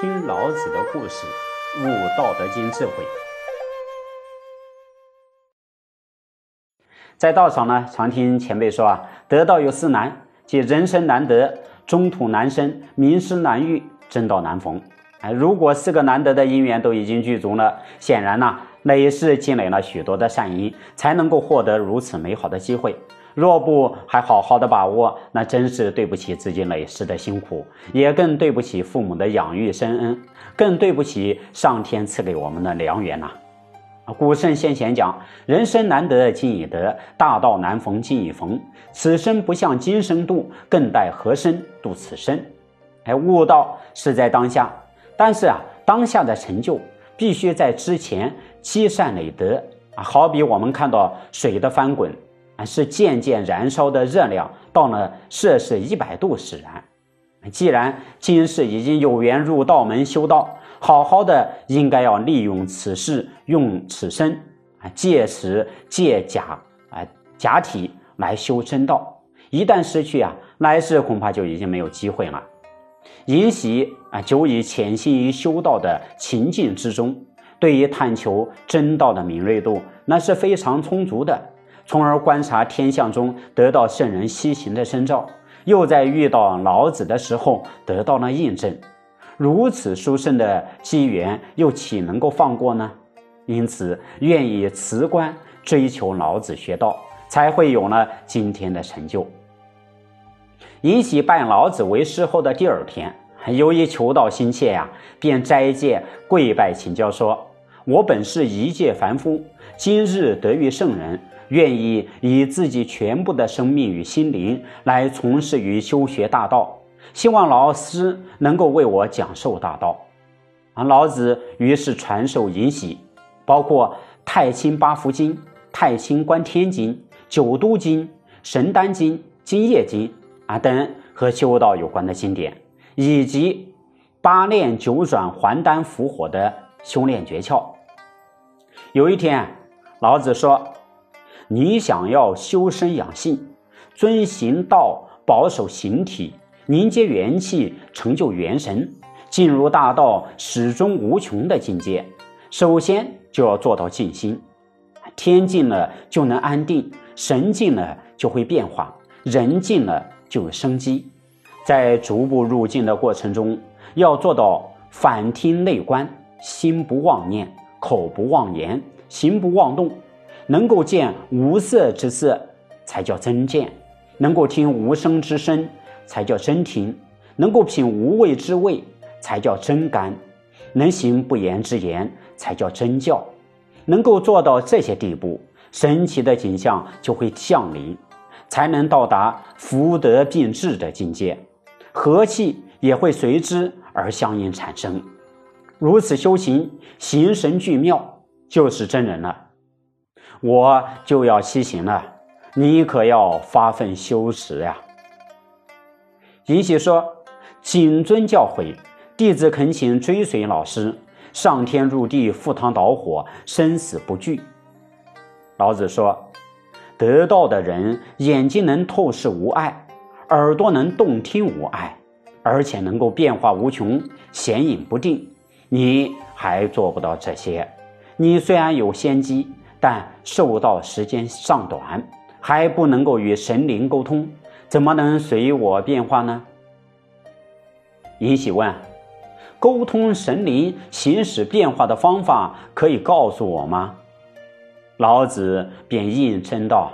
听老子的故事，悟《道德经》智慧。在道场呢，常听前辈说啊，得道有四难，即人生难得、中土难生、名师难遇、正道难逢。哎，如果四个难得的因缘都已经具足了，显然呢，累世积累了许多的善因，才能够获得如此美好的机会。若不还好好的把握，那真是对不起自己累世的辛苦，也更对不起父母的养育深恩，更对不起上天赐给我们的良缘呐！古圣先贤讲：“人生难得今已得，大道难逢今已逢。此生不向今生度，更待何生度此生？”哎，悟道是在当下，但是啊，当下的成就必须在之前积善累德啊。好比我们看到水的翻滚。是渐渐燃烧的热量，到了摄氏一百度使然。既然今世已经有缘入道门修道，好好的应该要利用此事，用此身啊，借此借假啊假体来修真道。一旦失去啊，来世恐怕就已经没有机会了。尹喜啊，久已潜心于修道的情境之中，对于探求真道的敏锐度，那是非常充足的。从而观察天象中得到圣人西行的征兆，又在遇到老子的时候得到了印证，如此殊胜的机缘，又岂能够放过呢？因此，愿意辞官追求老子学道，才会有了今天的成就。尹喜拜老子为师后的第二天，由于求道心切呀，便斋戒跪拜请教说：“我本是一介凡夫，今日得遇圣人。”愿意以自己全部的生命与心灵来从事于修学大道，希望老师能够为我讲授大道。啊，老子于是传授尹喜，包括《太清八福经》《太清观天经》《九都经》《神丹经》《金液经》啊等和修道有关的经典，以及八炼九转还丹伏火的修炼诀窍。有一天，老子说。你想要修身养性，遵行道，保守形体，凝结元气，成就元神，进入大道始终无穷的境界。首先就要做到静心，天静了就能安定，神静了就会变化，人静了就有生机。在逐步入境的过程中，要做到反听内观，心不妄念，口不妄言，行不妄动。能够见无色之色，才叫真见；能够听无声之声，才叫真听；能够品无味之味，才叫真甘；能行不言之言，才叫真教。能够做到这些地步，神奇的景象就会降临，才能到达福德并至的境界，和气也会随之而相应产生。如此修行，形神俱妙，就是真人了。我就要西行了，你可要发奋修持呀。尹喜说：“谨遵教诲，弟子恳请追随老师，上天入地，赴汤蹈火，生死不惧。”老子说：“得道的人，眼睛能透视无碍，耳朵能动听无碍，而且能够变化无穷，显影不定。你还做不到这些，你虽然有先机。”但受道时间尚短，还不能够与神灵沟通，怎么能随我变化呢？尹喜问：“沟通神灵、行使变化的方法，可以告诉我吗？”老子便应称道：“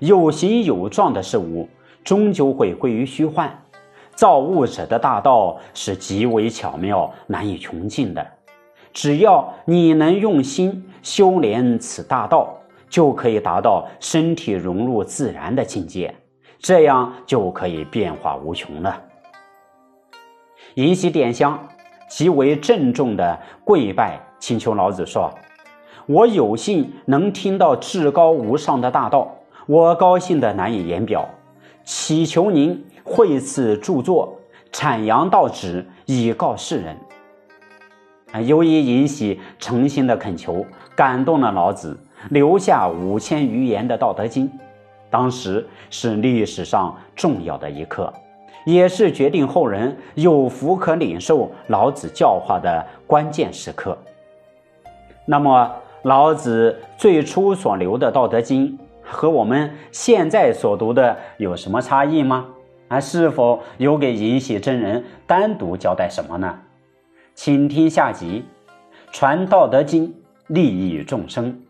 有形有状的事物，终究会归于虚幻。造物者的大道是极为巧妙、难以穷尽的。”只要你能用心修炼此大道，就可以达到身体融入自然的境界，这样就可以变化无穷了。尹喜点香，极为郑重的跪拜，请求老子说：“我有幸能听到至高无上的大道，我高兴的难以言表，祈求您惠赐著作，阐扬道旨，以告世人。”啊由于尹喜诚心的恳求，感动了老子，留下五千余言的《道德经》，当时是历史上重要的一刻，也是决定后人有福可领受老子教化的关键时刻。那么，老子最初所留的《道德经》和我们现在所读的有什么差异吗？啊，是否有给尹喜真人单独交代什么呢？请听下集，传《道德经》，利益众生。